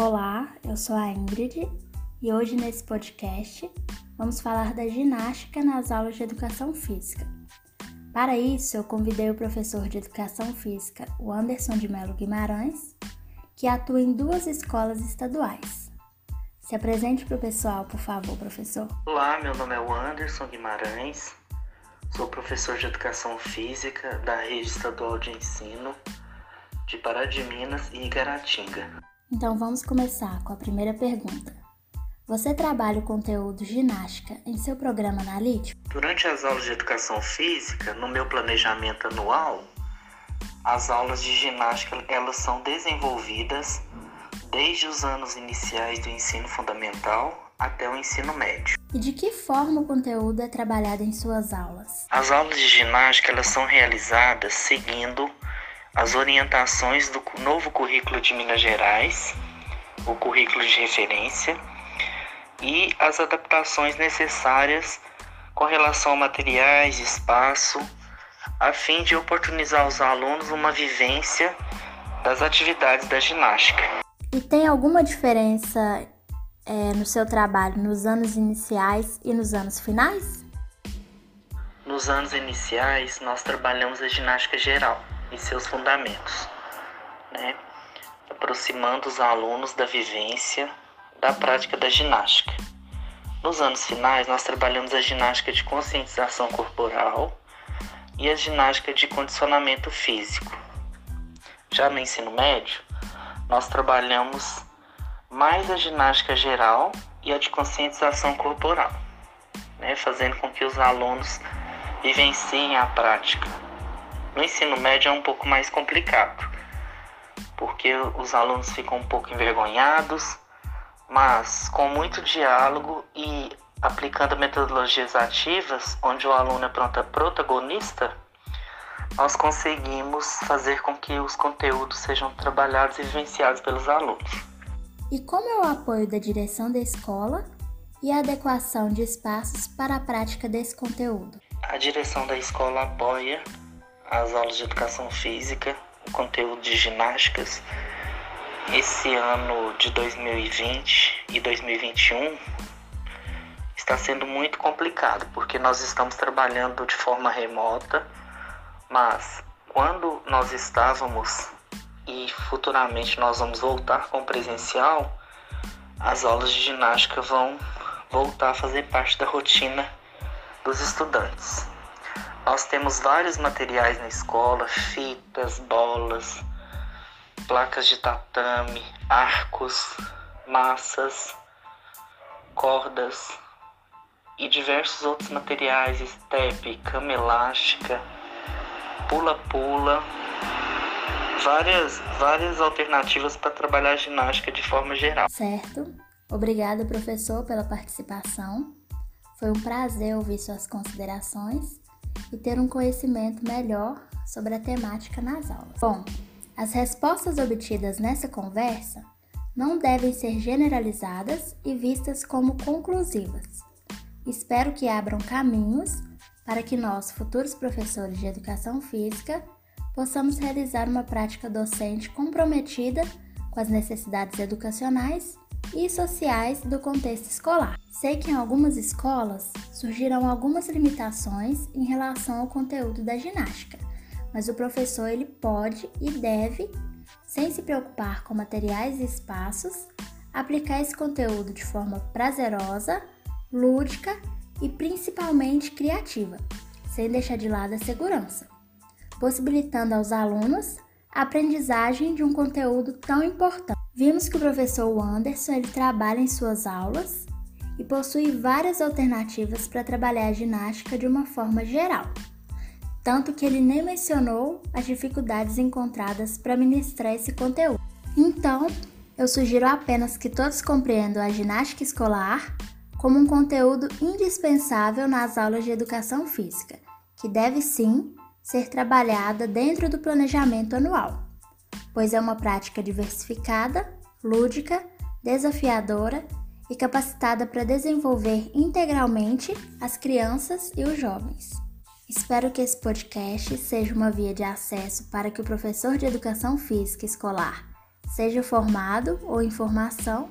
Olá, eu sou a Ingrid e hoje nesse podcast vamos falar da ginástica nas aulas de educação física. Para isso, eu convidei o professor de educação física, o Anderson de Melo Guimarães, que atua em duas escolas estaduais. Se apresente para o pessoal, por favor, professor. Olá, meu nome é o Anderson Guimarães, sou professor de educação física da rede estadual de ensino de Pará de Minas e Igaratinga. Então vamos começar com a primeira pergunta. Você trabalha o conteúdo ginástica em seu programa analítico? Durante as aulas de educação física, no meu planejamento anual, as aulas de ginástica elas são desenvolvidas desde os anos iniciais do ensino fundamental até o ensino médio. E de que forma o conteúdo é trabalhado em suas aulas? As aulas de ginástica elas são realizadas seguindo as orientações do novo currículo de Minas Gerais, o currículo de referência, e as adaptações necessárias com relação a materiais, espaço, a fim de oportunizar aos alunos uma vivência das atividades da ginástica. E tem alguma diferença é, no seu trabalho nos anos iniciais e nos anos finais? Nos anos iniciais, nós trabalhamos a ginástica geral e seus fundamentos, né? aproximando os alunos da vivência da prática da ginástica. Nos anos finais, nós trabalhamos a ginástica de conscientização corporal e a ginástica de condicionamento físico. Já no ensino médio, nós trabalhamos mais a ginástica geral e a de conscientização corporal, né? fazendo com que os alunos vivenciem a prática no ensino médio é um pouco mais complicado, porque os alunos ficam um pouco envergonhados, mas com muito diálogo e aplicando metodologias ativas, onde o aluno é protagonista, nós conseguimos fazer com que os conteúdos sejam trabalhados e vivenciados pelos alunos. E como é o apoio da direção da escola e a adequação de espaços para a prática desse conteúdo? A direção da escola apoia as aulas de educação física, o conteúdo de ginásticas. Esse ano de 2020 e 2021 está sendo muito complicado, porque nós estamos trabalhando de forma remota, mas quando nós estávamos e futuramente nós vamos voltar com presencial, as aulas de ginástica vão voltar a fazer parte da rotina dos estudantes. Nós temos vários materiais na escola: fitas, bolas, placas de tatame, arcos, massas, cordas e diversos outros materiais, step, cama elástica, pula-pula, várias, várias alternativas para trabalhar a ginástica de forma geral. Certo. Obrigada, professor, pela participação. Foi um prazer ouvir suas considerações e ter um conhecimento melhor sobre a temática nas aulas. Bom, as respostas obtidas nessa conversa não devem ser generalizadas e vistas como conclusivas. Espero que abram caminhos para que nós, futuros professores de educação física, possamos realizar uma prática docente comprometida com as necessidades educacionais e sociais do contexto escolar. Sei que em algumas escolas surgiram algumas limitações em relação ao conteúdo da ginástica, mas o professor ele pode e deve, sem se preocupar com materiais e espaços, aplicar esse conteúdo de forma prazerosa, lúdica e principalmente criativa, sem deixar de lado a segurança, possibilitando aos alunos a aprendizagem de um conteúdo tão importante. Vimos que o professor Anderson ele trabalha em suas aulas e possui várias alternativas para trabalhar a ginástica de uma forma geral, tanto que ele nem mencionou as dificuldades encontradas para ministrar esse conteúdo. Então, eu sugiro apenas que todos compreendam a ginástica escolar como um conteúdo indispensável nas aulas de educação física, que deve sim ser trabalhada dentro do planejamento anual, pois é uma prática diversificada, lúdica, desafiadora e capacitada para desenvolver integralmente as crianças e os jovens. Espero que esse podcast seja uma via de acesso para que o professor de educação física escolar seja formado ou em formação,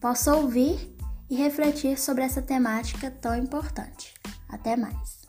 possa ouvir e refletir sobre essa temática tão importante. Até mais!